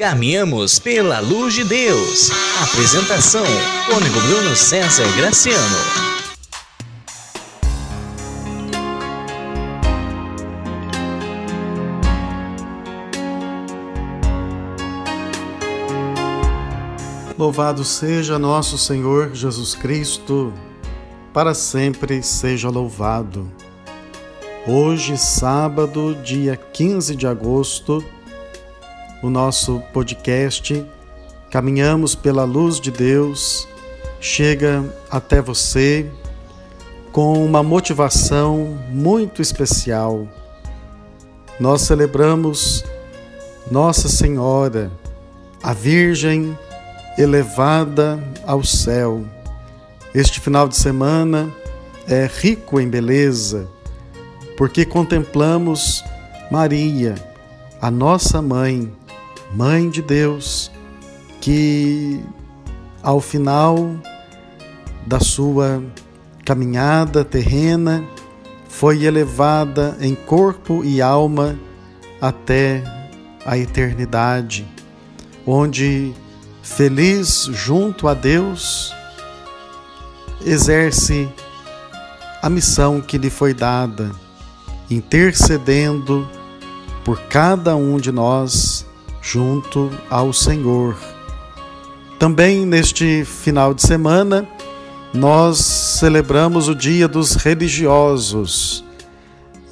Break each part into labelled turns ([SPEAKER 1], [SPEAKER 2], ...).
[SPEAKER 1] Caminhamos pela luz de Deus. Apresentação: Cônigo Bruno César Graciano.
[SPEAKER 2] Louvado seja nosso Senhor Jesus Cristo, para sempre seja louvado. Hoje, sábado, dia 15 de agosto, o nosso podcast Caminhamos pela Luz de Deus chega até você com uma motivação muito especial. Nós celebramos Nossa Senhora, a Virgem elevada ao céu. Este final de semana é rico em beleza, porque contemplamos Maria, a nossa mãe, Mãe de Deus, que ao final da sua caminhada terrena foi elevada em corpo e alma até a eternidade, onde feliz junto a Deus exerce a missão que lhe foi dada, intercedendo por cada um de nós junto ao Senhor. Também neste final de semana, nós celebramos o Dia dos Religiosos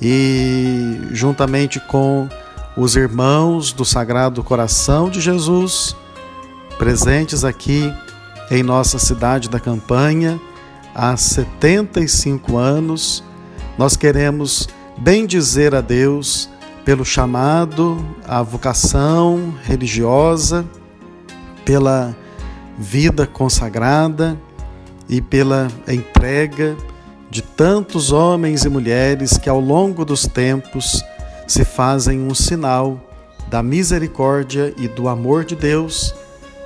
[SPEAKER 2] e, juntamente com os irmãos do Sagrado Coração de Jesus, presentes aqui em nossa cidade da campanha há 75 anos, nós queremos bendizer a Deus pelo chamado, a vocação religiosa, pela vida consagrada e pela entrega de tantos homens e mulheres que ao longo dos tempos se fazem um sinal da misericórdia e do amor de Deus,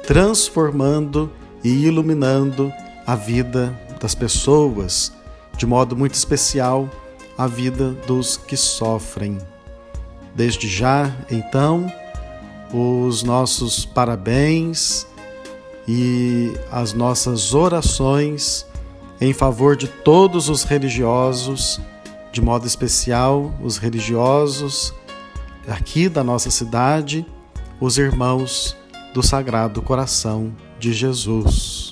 [SPEAKER 2] transformando e iluminando a vida das pessoas, de modo muito especial a vida dos que sofrem. Desde já, então, os nossos parabéns e as nossas orações em favor de todos os religiosos, de modo especial os religiosos aqui da nossa cidade, os irmãos do Sagrado Coração de Jesus.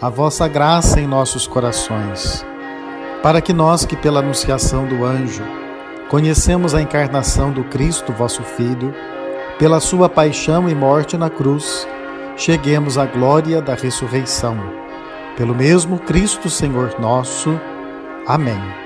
[SPEAKER 2] a vossa graça em nossos corações, para que nós que pela anunciação do anjo conhecemos a encarnação do Cristo, vosso Filho, pela sua paixão e morte na cruz, cheguemos à glória da ressurreição. Pelo mesmo Cristo Senhor nosso. Amém.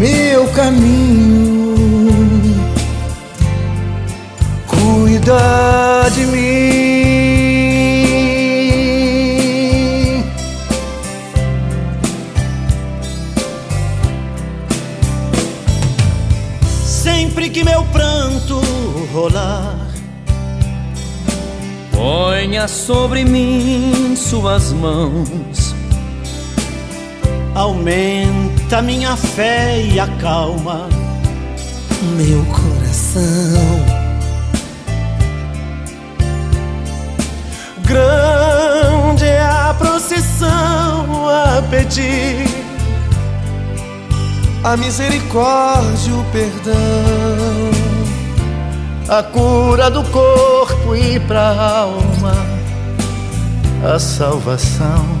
[SPEAKER 3] meu caminho. Cuida de mim. Sempre que meu pranto rolar
[SPEAKER 4] ponha sobre mim suas mãos.
[SPEAKER 3] Aumenta minha fé e acalma meu coração. Grande é a procissão a pedir a misericórdia, o perdão, a cura do corpo e pra alma, a salvação.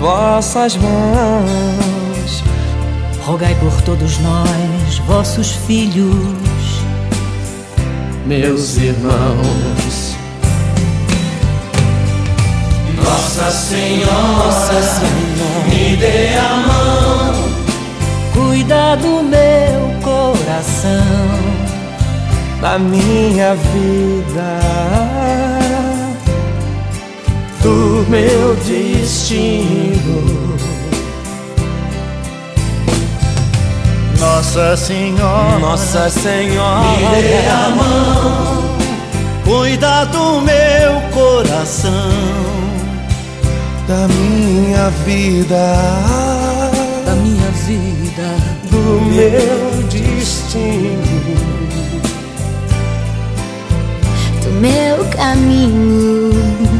[SPEAKER 3] vossas mãos.
[SPEAKER 5] rogai por todos nós, vossos filhos,
[SPEAKER 3] meus irmãos.
[SPEAKER 4] Nossa Senhora, Nossa Senhora, me dê a mão,
[SPEAKER 5] cuida do meu coração,
[SPEAKER 3] da minha vida, do meu destino. Nossa Senhora,
[SPEAKER 4] Nossa Senhora,
[SPEAKER 3] me dê a mão, cuida do meu coração da minha vida,
[SPEAKER 5] da minha vida,
[SPEAKER 3] do meu destino,
[SPEAKER 5] do meu caminho.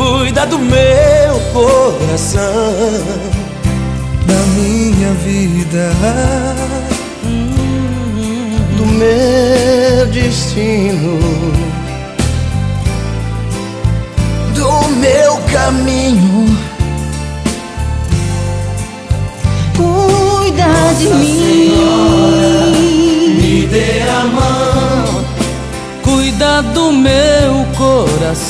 [SPEAKER 3] cuida do meu coração,
[SPEAKER 6] da minha vida,
[SPEAKER 3] do meu destino, do meu caminho.
[SPEAKER 7] Cuida de mim,
[SPEAKER 3] me dê a mão,
[SPEAKER 5] cuida do meu coração,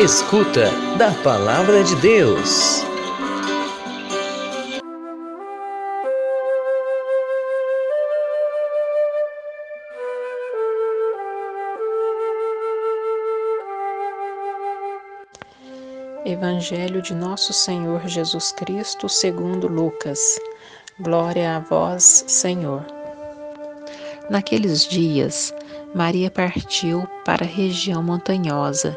[SPEAKER 1] Escuta da palavra de Deus.
[SPEAKER 8] Evangelho de Nosso Senhor Jesus Cristo, segundo Lucas. Glória a vós, Senhor. Naqueles dias, Maria partiu para a região montanhosa,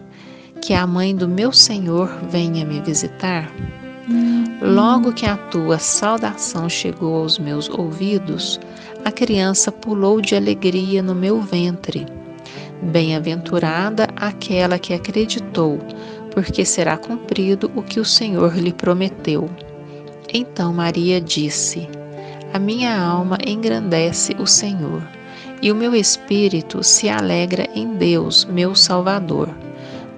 [SPEAKER 8] que a mãe do meu Senhor venha me visitar? Logo que a tua saudação chegou aos meus ouvidos, a criança pulou de alegria no meu ventre. Bem-aventurada aquela que acreditou, porque será cumprido o que o Senhor lhe prometeu. Então Maria disse: A minha alma engrandece o Senhor, e o meu espírito se alegra em Deus, meu Salvador,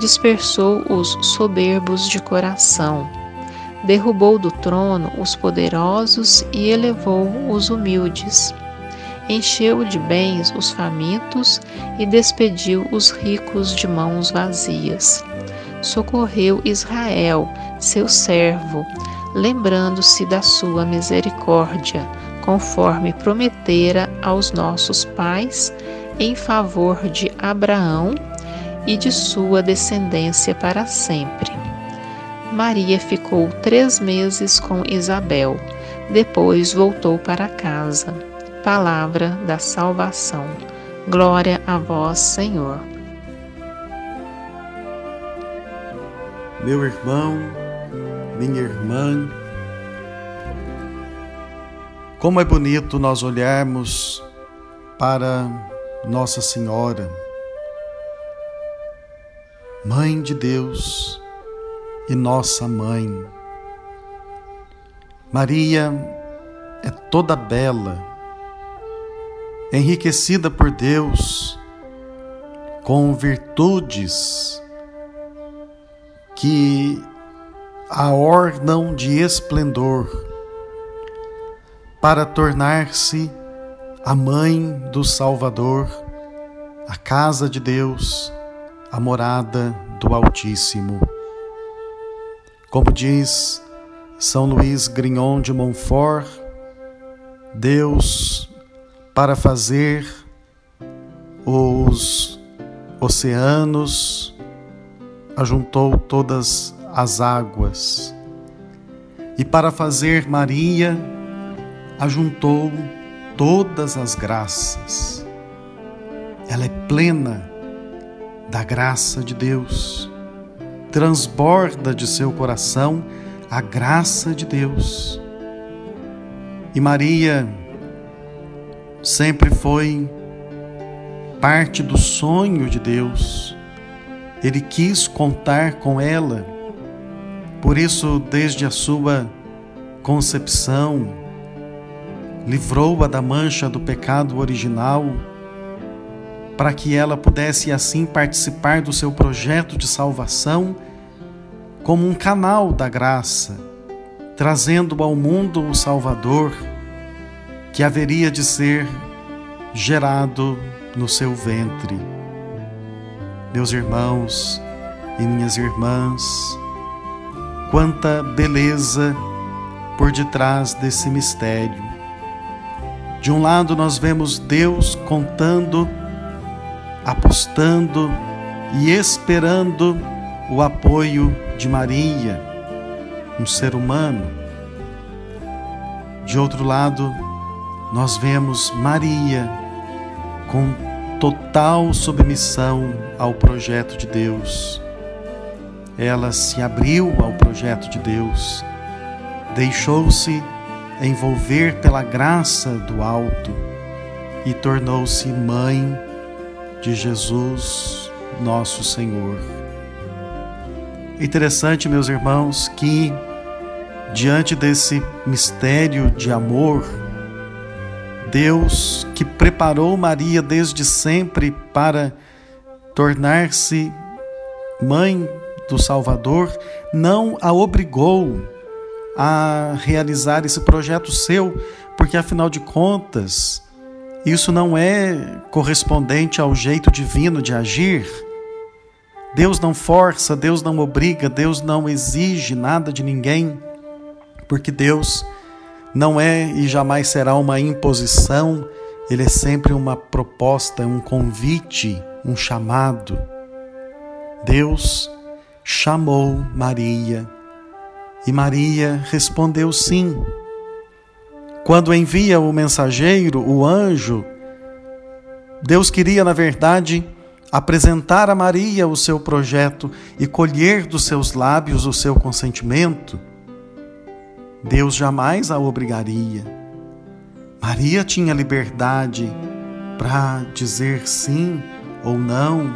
[SPEAKER 8] dispersou os soberbos de coração derrubou do trono os poderosos e elevou os humildes. Encheu de bens os famintos e despediu os ricos de mãos vazias. Socorreu Israel, seu servo, lembrando-se da sua misericórdia, conforme prometera aos nossos pais, em favor de Abraão e de sua descendência para sempre. Maria ficou três meses com Isabel, depois voltou para casa. Palavra da salvação. Glória a vós, Senhor.
[SPEAKER 2] Meu irmão, minha irmã, como é bonito nós olharmos para Nossa Senhora, Mãe de Deus, e nossa mãe. Maria é toda bela, enriquecida por Deus com virtudes que a ornam de esplendor para tornar-se a mãe do Salvador, a casa de Deus, a morada do Altíssimo. Como diz São Luís Grignon de Montfort, Deus, para fazer os oceanos, ajuntou todas as águas, e para fazer Maria, ajuntou todas as graças. Ela é plena da graça de Deus. Transborda de seu coração a graça de Deus. E Maria sempre foi parte do sonho de Deus. Ele quis contar com ela. Por isso, desde a sua concepção, livrou-a da mancha do pecado original, para que ela pudesse assim participar do seu projeto de salvação como um canal da graça, trazendo ao mundo o Salvador que haveria de ser gerado no seu ventre. Meus irmãos e minhas irmãs, quanta beleza por detrás desse mistério. De um lado, nós vemos Deus contando, apostando e esperando o apoio de Maria, um ser humano. De outro lado, nós vemos Maria com total submissão ao projeto de Deus. Ela se abriu ao projeto de Deus, deixou-se envolver pela graça do alto e tornou-se mãe de Jesus, nosso Senhor. Interessante, meus irmãos, que diante desse mistério de amor, Deus que preparou Maria desde sempre para tornar-se mãe do Salvador, não a obrigou a realizar esse projeto seu, porque afinal de contas, isso não é correspondente ao jeito divino de agir. Deus não força, Deus não obriga, Deus não exige nada de ninguém, porque Deus não é e jamais será uma imposição, ele é sempre uma proposta, um convite, um chamado. Deus chamou Maria e Maria respondeu sim. Quando envia o mensageiro, o anjo, Deus queria, na verdade, apresentar a Maria o seu projeto e colher dos seus lábios o seu consentimento. Deus jamais a obrigaria. Maria tinha liberdade para dizer sim ou não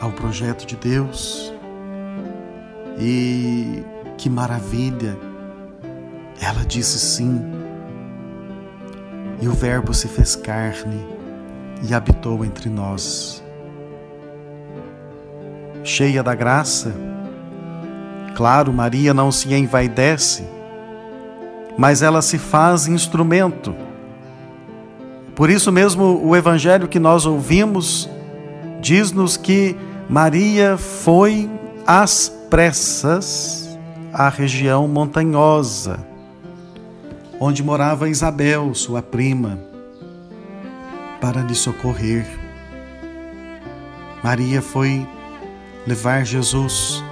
[SPEAKER 2] ao projeto de Deus. E que maravilha! Ela disse sim. E o Verbo se fez carne e habitou entre nós. Cheia da graça, claro, Maria não se envaidece, mas ela se faz instrumento. Por isso mesmo, o evangelho que nós ouvimos diz-nos que Maria foi às pressas à região montanhosa, onde morava Isabel, sua prima, para lhe socorrer. Maria foi levar Jesus,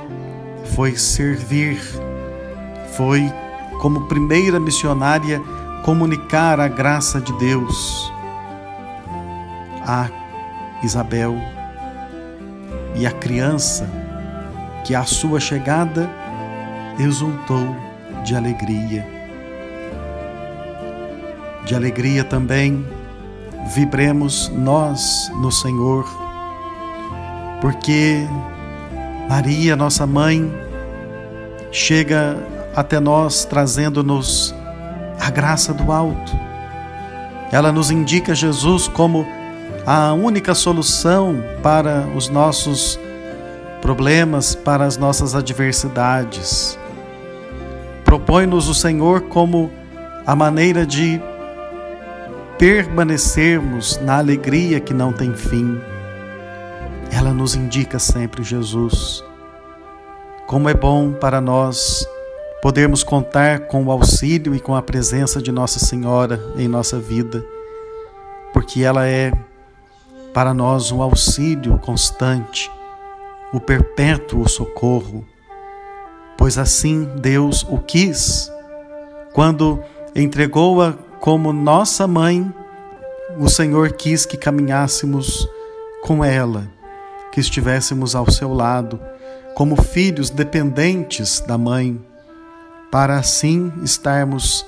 [SPEAKER 2] foi servir, foi, como primeira missionária, comunicar a graça de Deus a Isabel e a criança que à sua chegada exultou de alegria. De alegria também vibremos nós no Senhor, porque Maria, nossa mãe, chega até nós trazendo-nos a graça do alto. Ela nos indica Jesus como a única solução para os nossos problemas, para as nossas adversidades propõe-nos o Senhor como a maneira de permanecermos na alegria que não tem fim. Ela nos indica sempre Jesus. Como é bom para nós podermos contar com o auxílio e com a presença de Nossa Senhora em nossa vida, porque ela é para nós um auxílio constante, o perpétuo socorro pois assim Deus o quis. Quando entregou-a como nossa mãe, o Senhor quis que caminhássemos com ela, que estivéssemos ao seu lado, como filhos dependentes da mãe, para assim estarmos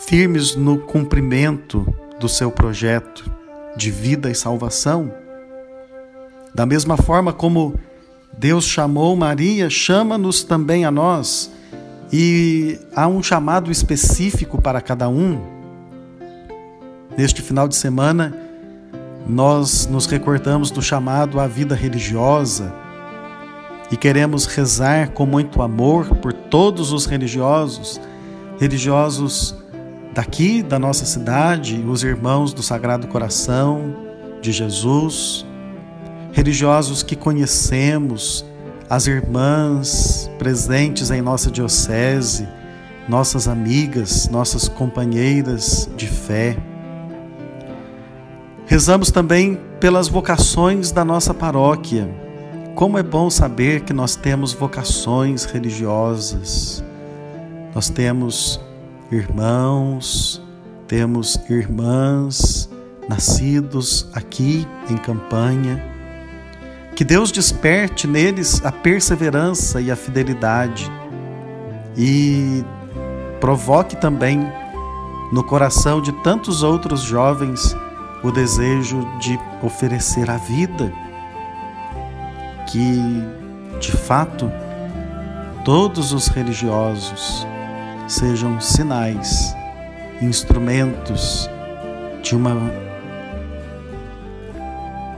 [SPEAKER 2] firmes no cumprimento do seu projeto de vida e salvação. Da mesma forma como Deus chamou Maria, chama-nos também a nós, e há um chamado específico para cada um. Neste final de semana, nós nos recordamos do chamado à vida religiosa e queremos rezar com muito amor por todos os religiosos, religiosos daqui da nossa cidade, os irmãos do Sagrado Coração de Jesus, religiosos que conhecemos, as irmãs presentes em nossa diocese, nossas amigas, nossas companheiras de fé. Rezamos também pelas vocações da nossa paróquia. Como é bom saber que nós temos vocações religiosas. Nós temos irmãos, temos irmãs nascidos aqui em campanha. Que Deus desperte neles a perseverança e a fidelidade. E provoque também no coração de tantos outros jovens o desejo de oferecer a vida, que de fato todos os religiosos sejam sinais, instrumentos de uma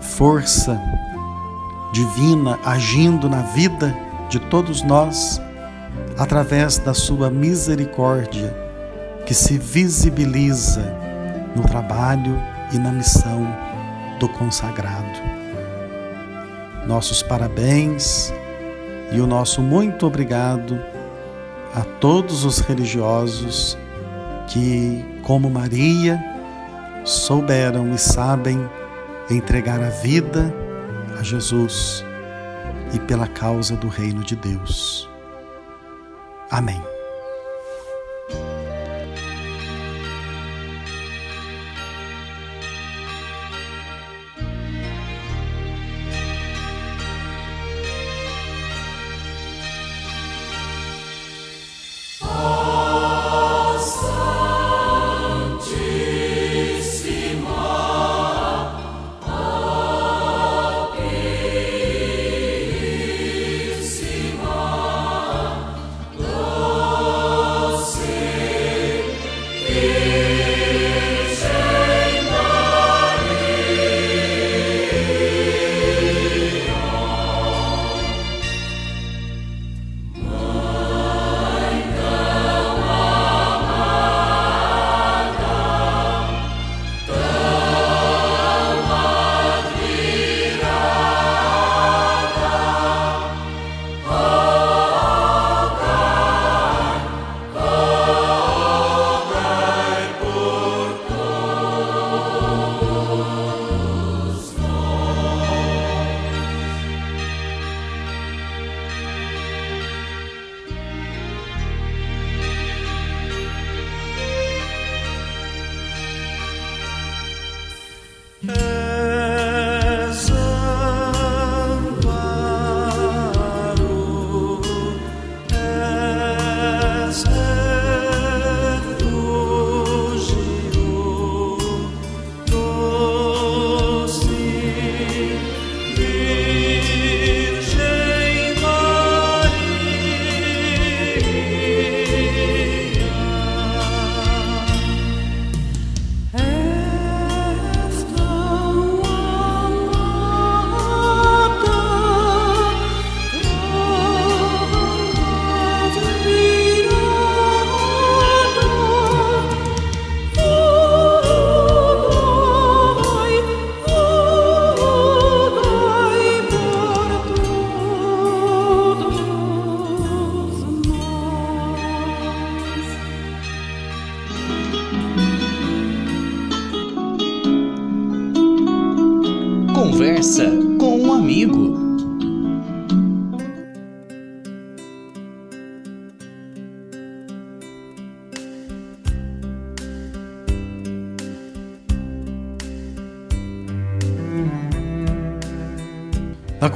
[SPEAKER 2] força divina agindo na vida de todos nós através da sua misericórdia que se visibiliza no trabalho e na missão do consagrado. Nossos parabéns e o nosso muito obrigado a todos os religiosos que, como Maria, souberam e sabem entregar a vida a Jesus e pela causa do reino de Deus. Amém.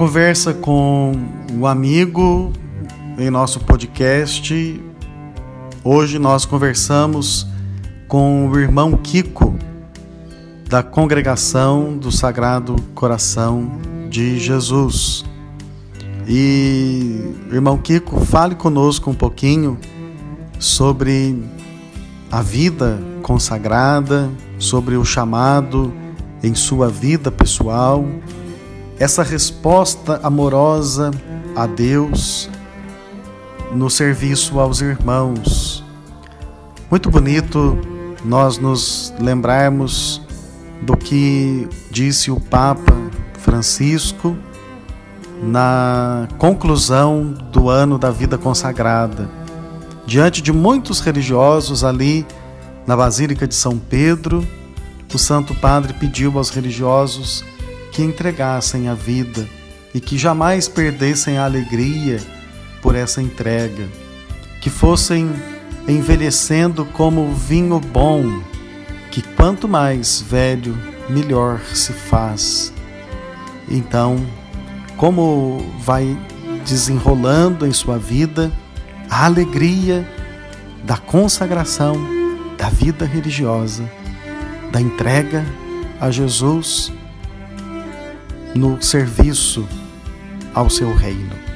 [SPEAKER 2] Conversa com o amigo em nosso podcast, hoje nós conversamos com o irmão Kiko, da congregação do Sagrado Coração de Jesus. E, irmão Kiko, fale conosco um pouquinho sobre a vida consagrada, sobre o chamado em sua vida pessoal essa resposta amorosa a Deus no serviço aos irmãos. Muito bonito nós nos lembrarmos do que disse o Papa Francisco na conclusão do ano da vida consagrada. Diante de muitos religiosos ali na Basílica de São Pedro, o Santo Padre pediu aos religiosos que entregassem a vida e que jamais perdessem a alegria por essa entrega, que fossem envelhecendo como vinho bom, que quanto mais velho, melhor se faz. Então, como vai desenrolando em sua vida a alegria da consagração, da vida religiosa, da entrega a Jesus no serviço ao seu reino.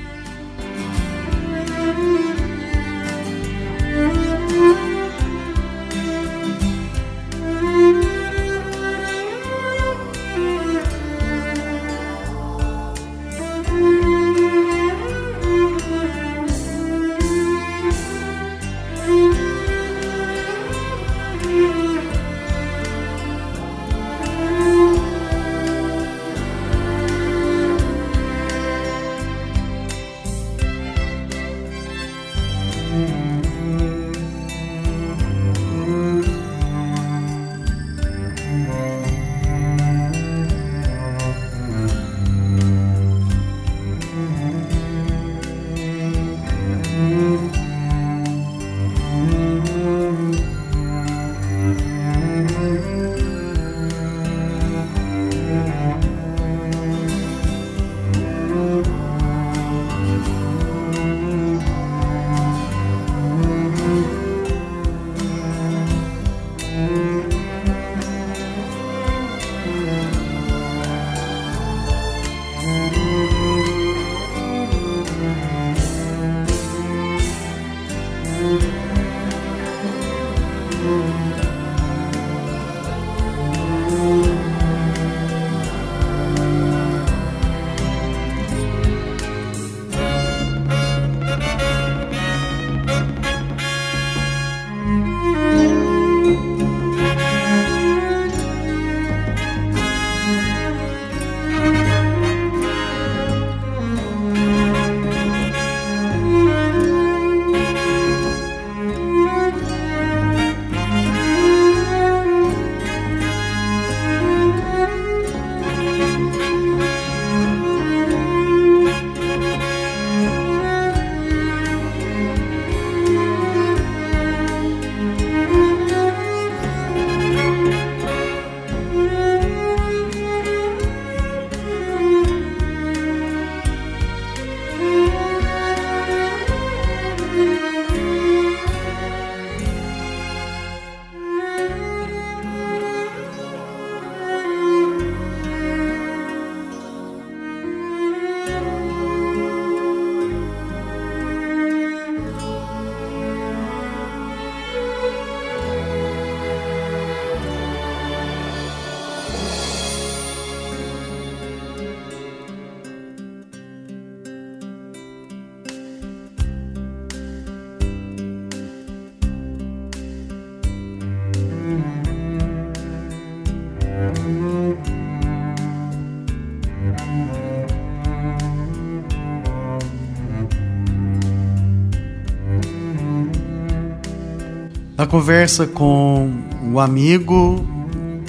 [SPEAKER 2] Conversa com o amigo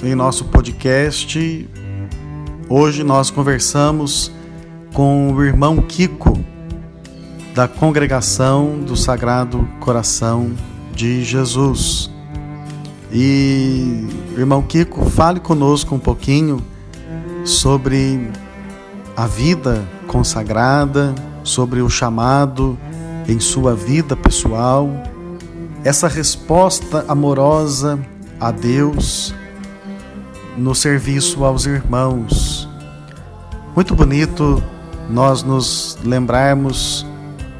[SPEAKER 2] em nosso podcast, hoje nós conversamos com o irmão Kiko, da congregação do Sagrado Coração de Jesus. E, irmão Kiko, fale conosco um pouquinho sobre a vida consagrada, sobre o chamado em sua vida pessoal, essa resposta amorosa a Deus no serviço aos irmãos. Muito bonito nós nos lembrarmos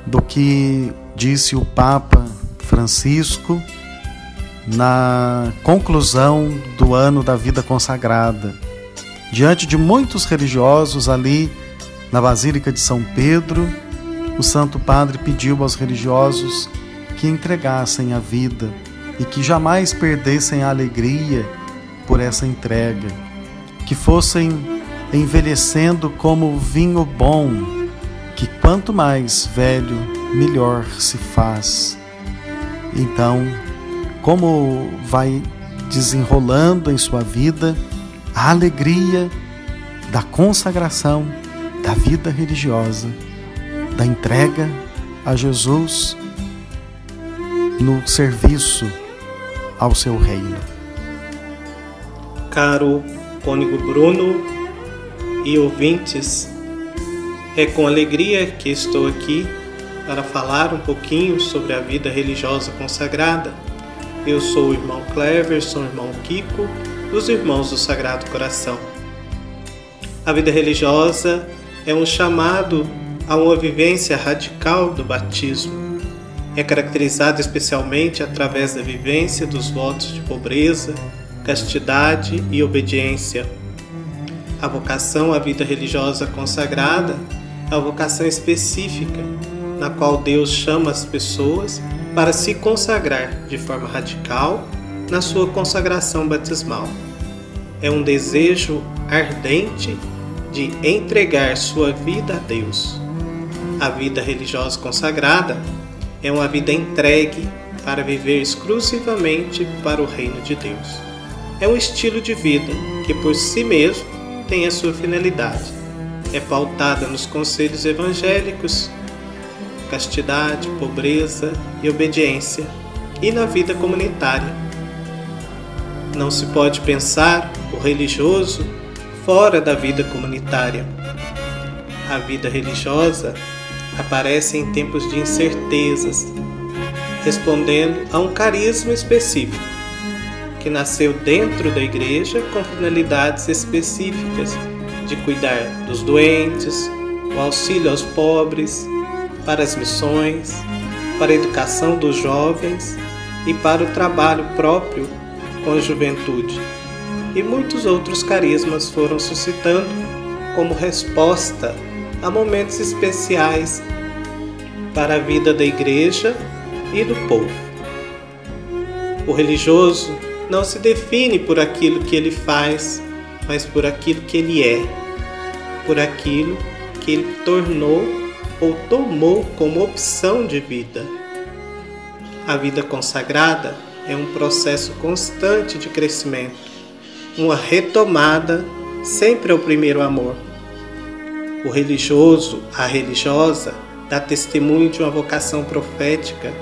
[SPEAKER 2] do que disse o Papa Francisco na conclusão do ano da vida consagrada. Diante de muitos religiosos ali na Basílica de São Pedro, o Santo Padre pediu aos religiosos que entregassem a vida e que jamais perdessem a alegria por essa entrega, que fossem envelhecendo como vinho bom, que quanto mais velho, melhor se faz. Então, como vai desenrolando em sua vida a alegria da consagração da vida religiosa, da entrega a Jesus no serviço ao seu reino.
[SPEAKER 7] Caro cônego Bruno e ouvintes, é com alegria que estou aqui para falar um pouquinho sobre a vida religiosa consagrada. Eu sou o irmão Cleverson, irmão Kiko, dos Irmãos do Sagrado Coração. A vida religiosa é um chamado a uma vivência radical do batismo. É caracterizada especialmente através da vivência dos votos de pobreza, castidade e obediência. A vocação à vida religiosa consagrada é uma vocação específica, na qual Deus chama as pessoas para se consagrar de forma radical na sua consagração batismal. É um desejo ardente de entregar sua vida a Deus. A vida religiosa consagrada é uma vida entregue para viver exclusivamente para o reino de Deus. É um estilo de vida que por si mesmo tem a sua finalidade. É pautada nos conselhos evangélicos, castidade, pobreza e obediência, e na vida comunitária. Não se pode pensar o religioso fora da vida comunitária. A vida religiosa aparece em tempos de incertezas, respondendo a um carisma específico, que nasceu dentro da igreja com finalidades específicas de cuidar dos doentes, o auxílio aos pobres, para as missões, para a educação dos jovens e para o trabalho próprio com a juventude. E muitos outros carismas foram suscitando como resposta a momentos especiais para a vida da igreja e do povo. O religioso não se define por aquilo que ele faz, mas por aquilo que ele é, por aquilo que ele tornou ou tomou como opção de vida. A vida consagrada é um processo constante de crescimento uma retomada sempre ao primeiro amor. O religioso, a religiosa, dá testemunho de uma vocação profética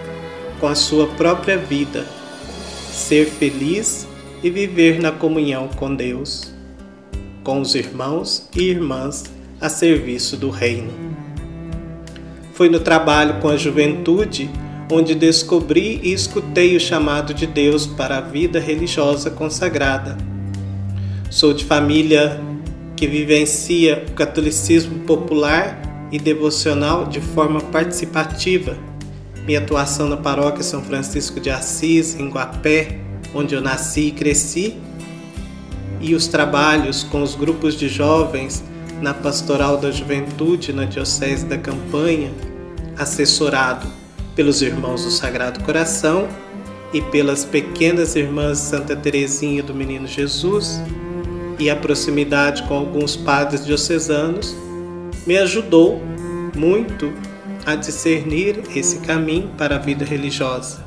[SPEAKER 7] com a sua própria vida, ser feliz e viver na comunhão com Deus, com os irmãos e irmãs a serviço do Reino. Foi no trabalho com a juventude onde descobri e escutei o chamado de Deus para a vida religiosa consagrada Sou de família que vivencia o catolicismo popular e devocional de forma participativa. Minha atuação na paróquia São Francisco de Assis, em Guapé, onde eu nasci e cresci, e os trabalhos com os grupos de jovens na Pastoral da Juventude na Diocese da Campanha, assessorado pelos irmãos do Sagrado Coração e pelas pequenas irmãs Santa Teresinha do Menino Jesus, e a proximidade com alguns padres diocesanos me ajudou muito a discernir esse caminho para a vida religiosa.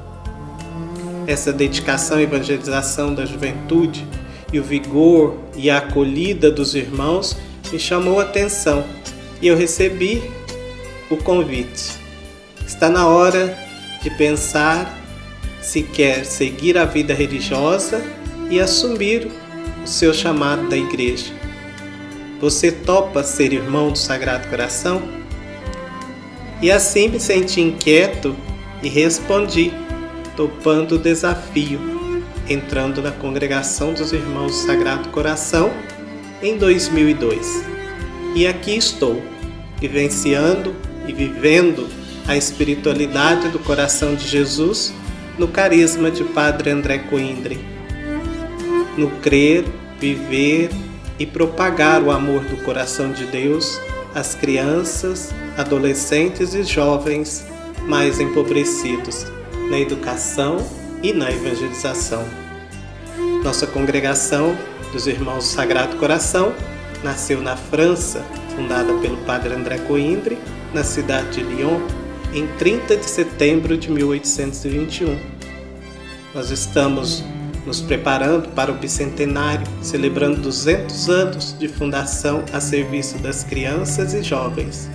[SPEAKER 7] Essa dedicação e evangelização da juventude e o vigor e a acolhida dos irmãos me chamou a atenção e eu recebi o convite. Está na hora de pensar se quer seguir a vida religiosa e assumir o seu chamado da igreja. Você topa ser irmão do Sagrado Coração? E assim me senti inquieto e respondi, topando o desafio, entrando na congregação dos Irmãos do Sagrado Coração em 2002. E aqui estou, vivenciando e vivendo a espiritualidade do coração de Jesus no carisma de Padre André Coindre. No crer, viver e propagar o amor do coração de Deus às crianças, adolescentes e jovens mais empobrecidos na educação e na evangelização. Nossa congregação dos Irmãos do Sagrado Coração nasceu na França, fundada pelo Padre André Coindre, na cidade de Lyon, em 30 de setembro de 1821. Nós estamos nos preparando para o bicentenário, celebrando 200 anos de fundação a serviço das crianças e jovens.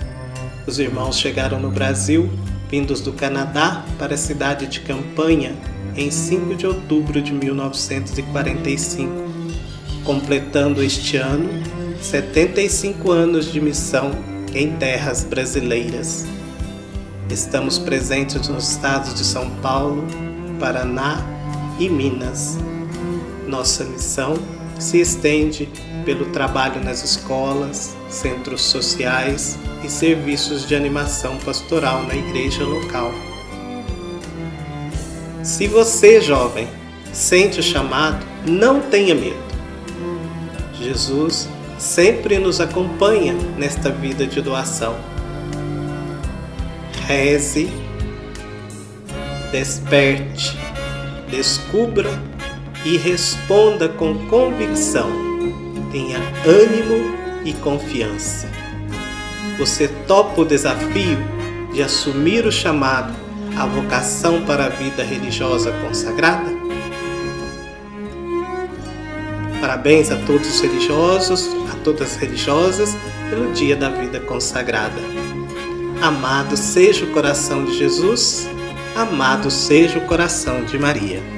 [SPEAKER 7] Os irmãos chegaram no Brasil, vindos do Canadá, para a cidade de Campanha, em 5 de outubro de 1945, completando este ano 75 anos de missão em terras brasileiras. Estamos presentes nos estados de São Paulo, Paraná e Minas. Nossa missão se estende pelo trabalho nas escolas, centros sociais e serviços de animação pastoral na igreja local. Se você, jovem, sente o chamado, não tenha medo. Jesus sempre nos acompanha nesta vida de doação. Reze, desperte, descubra e responda com convicção. Tenha ânimo e confiança. Você topa o desafio de assumir o chamado, a vocação para a vida religiosa consagrada? Parabéns a todos os religiosos, a todas as religiosas, pelo Dia da Vida Consagrada. Amado seja o coração de Jesus, amado seja o coração de Maria.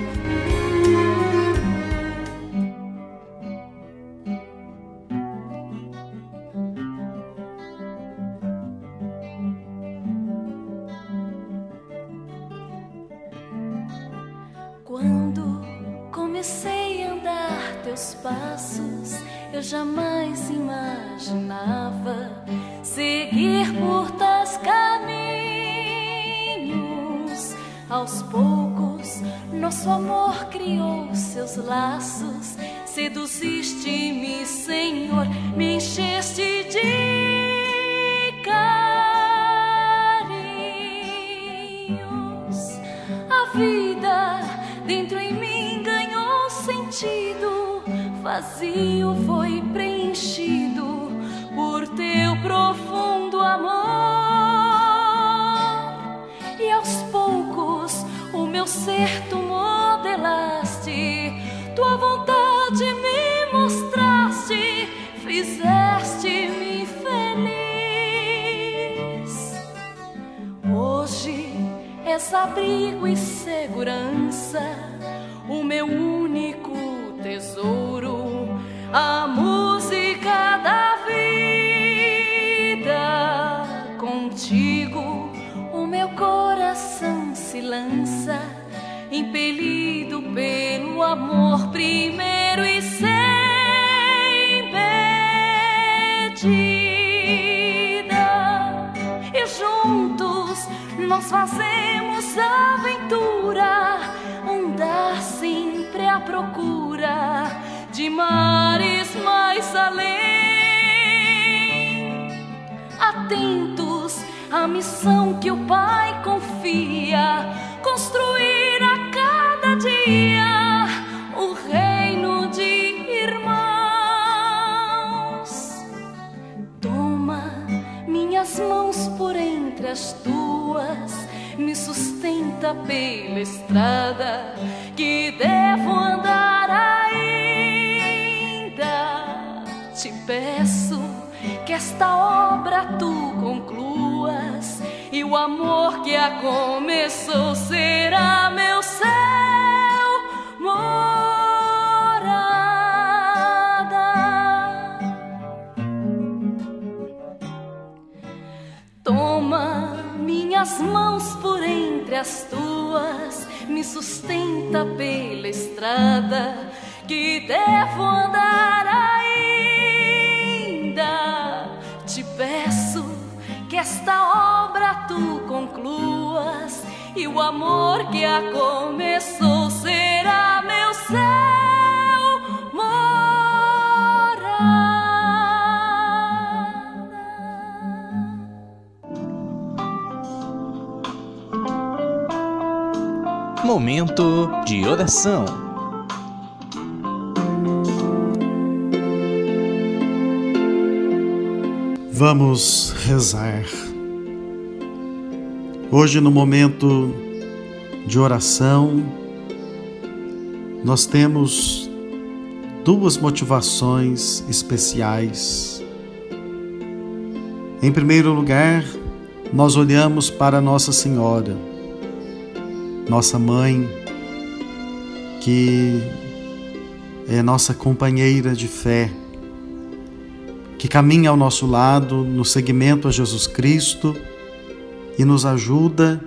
[SPEAKER 9] Ser tu modelaste, tua vontade me mostraste, fizeste-me feliz. Hoje és abrigo e segurança, o meu único tesouro, a impelido pelo amor primeiro e sem medida. E juntos nós fazemos aventura, andar sempre à procura de mares mais além. Atentos à missão que o Pai confia, construir o reino de irmãos. Toma minhas mãos por entre as tuas, me sustenta pela estrada que devo andar ainda. Te peço que esta obra tu concluas e o amor que a começou será minhas mãos por entre as tuas, me sustenta pela estrada que devo andar ainda. Te peço que esta obra tu concluas e o amor que a começou
[SPEAKER 1] Momento de oração.
[SPEAKER 2] Vamos rezar. Hoje, no momento de oração, nós temos duas motivações especiais. Em primeiro lugar, nós olhamos para Nossa Senhora, nossa mãe, que é nossa companheira de fé que caminha ao nosso lado no seguimento a Jesus Cristo e nos ajuda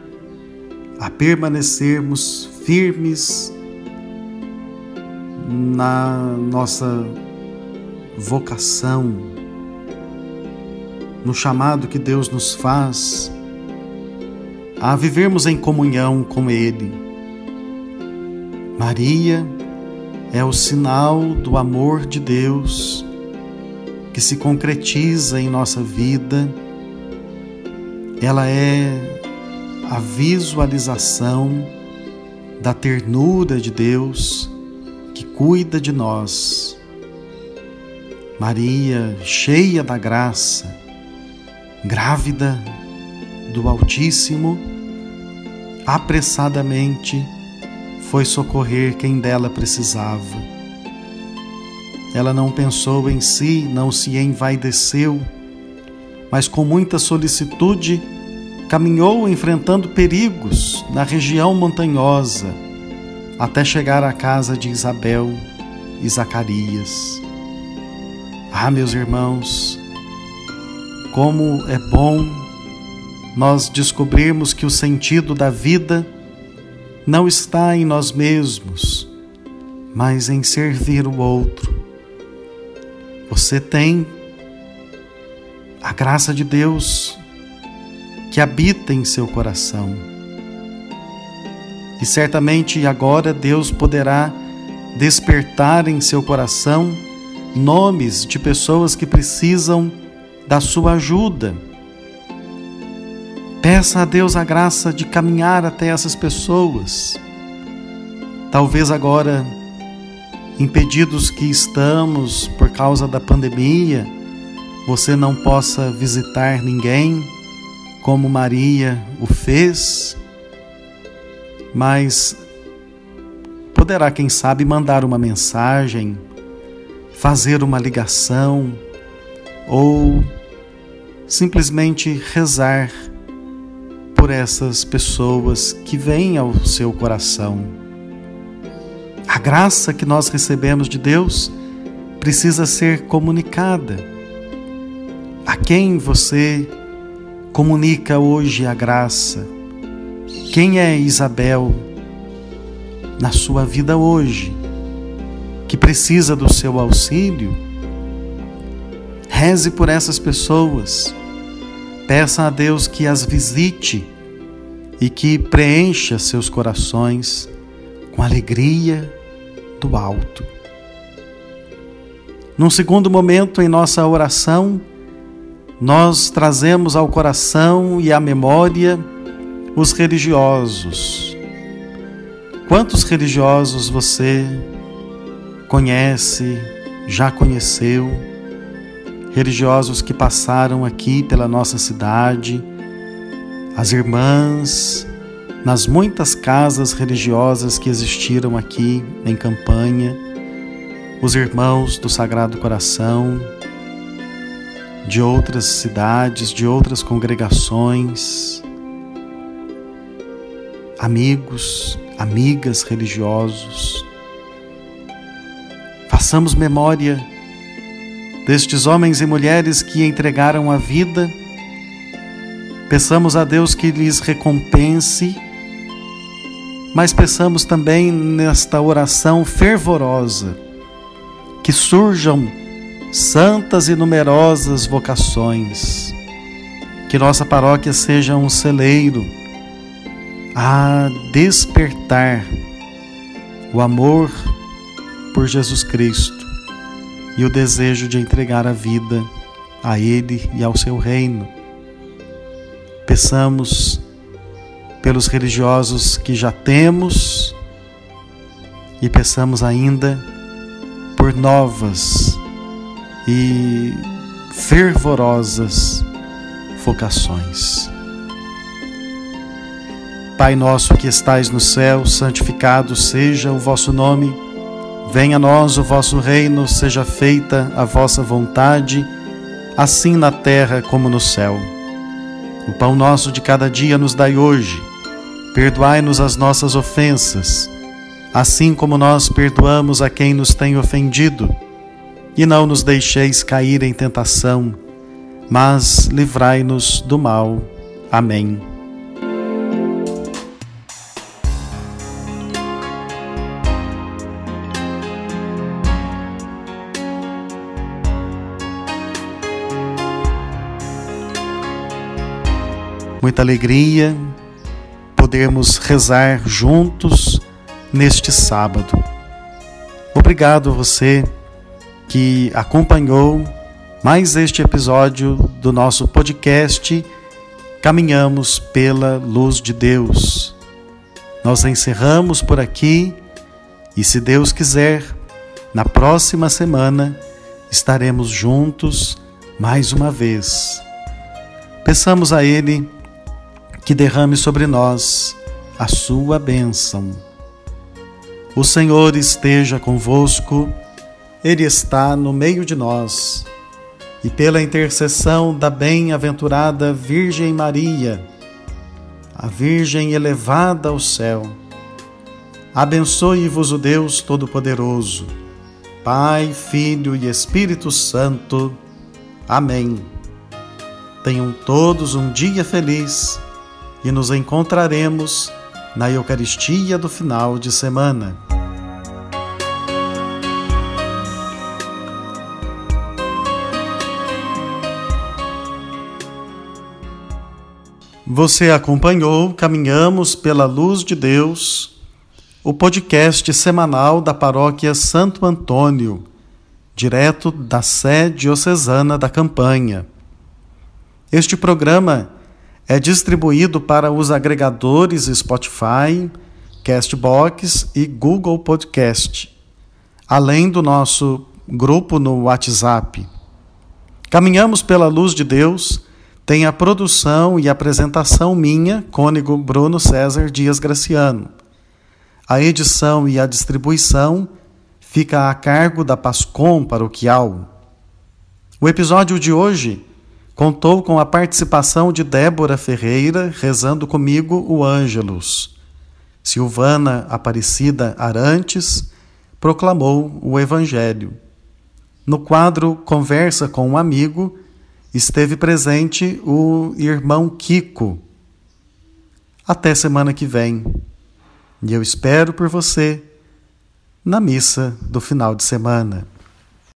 [SPEAKER 2] a permanecermos firmes na nossa vocação, no chamado que Deus nos faz a vivermos em comunhão com Ele. Maria é o sinal do amor de Deus que se concretiza em nossa vida, ela é a visualização da ternura de Deus que cuida de nós. Maria, cheia da graça, grávida do Altíssimo, apressadamente foi socorrer quem dela precisava ela não pensou em si, não se envaideceu, mas com muita solicitude caminhou enfrentando perigos na região montanhosa até chegar à casa de Isabel e Zacarias. Ah, meus irmãos, como é bom nós descobrirmos que o sentido da vida não está em nós mesmos, mas em servir o outro você tem a graça de Deus que habita em seu coração. E certamente agora Deus poderá despertar em seu coração nomes de pessoas que precisam da sua ajuda. Peça a Deus a graça de caminhar até essas pessoas. Talvez agora impedidos que estamos por causa da pandemia, você não possa visitar ninguém como Maria o fez, mas poderá, quem sabe, mandar uma mensagem, fazer uma ligação ou simplesmente rezar por essas pessoas que vêm ao seu coração. A graça que nós recebemos de Deus precisa ser comunicada. A quem você comunica hoje a graça? Quem é Isabel na sua vida hoje que precisa do seu auxílio? Reze por essas pessoas. Peça a Deus que as visite e que preencha seus corações com alegria do alto. Num segundo momento em nossa oração, nós trazemos ao coração e à memória os religiosos. Quantos religiosos você conhece, já conheceu? Religiosos que passaram aqui pela nossa cidade, as irmãs, nas muitas casas religiosas que existiram aqui em campanha, os irmãos do Sagrado Coração, de outras cidades, de outras congregações, amigos, amigas religiosos. Façamos memória destes homens e mulheres que entregaram a vida Peçamos a Deus que lhes recompense, mas peçamos também nesta oração fervorosa que surjam santas e numerosas vocações, que nossa paróquia seja um celeiro a despertar o amor por Jesus Cristo e o desejo de entregar a vida a Ele e ao seu reino Peçamos pelos religiosos que já temos e peçamos ainda por novas e fervorosas vocações. Pai nosso que estais no céu, santificado seja o vosso nome. Venha a nós o vosso reino, seja feita a vossa vontade, assim na terra como no céu. O pão nosso de cada dia nos dai hoje. Perdoai-nos as nossas ofensas, assim como nós perdoamos a quem nos tem ofendido. E não nos deixeis cair em tentação, mas livrai-nos do mal. Amém. Muita alegria podermos rezar juntos neste sábado. Obrigado a você que acompanhou mais este episódio do nosso podcast Caminhamos pela Luz de Deus. Nós encerramos por aqui e, se Deus quiser, na próxima semana estaremos juntos mais uma vez. Peçamos a Ele que derrame sobre nós a sua bênção. O Senhor esteja convosco, Ele está no meio de nós, e pela intercessão da bem-aventurada Virgem Maria, a Virgem elevada ao céu, abençoe-vos o Deus Todo-Poderoso, Pai, Filho e Espírito Santo. Amém. Tenham todos um dia feliz e nos encontraremos na Eucaristia do final de semana. Você acompanhou Caminhamos pela Luz de Deus, o podcast semanal da Paróquia Santo Antônio, direto da sede diocesana da campanha. Este programa é distribuído para os agregadores Spotify, Castbox e Google Podcast, além do nosso grupo no WhatsApp. Caminhamos pela luz de Deus tem a produção e apresentação minha, cônego Bruno César Dias Graciano. A edição e a distribuição fica a cargo da Pascom Paroquial. O episódio de hoje Contou com a participação de Débora Ferreira, rezando comigo o Ângelus. Silvana Aparecida Arantes proclamou o Evangelho. No quadro Conversa com um Amigo, esteve presente o irmão Kiko. Até semana que vem. E eu espero por você na missa do final de semana.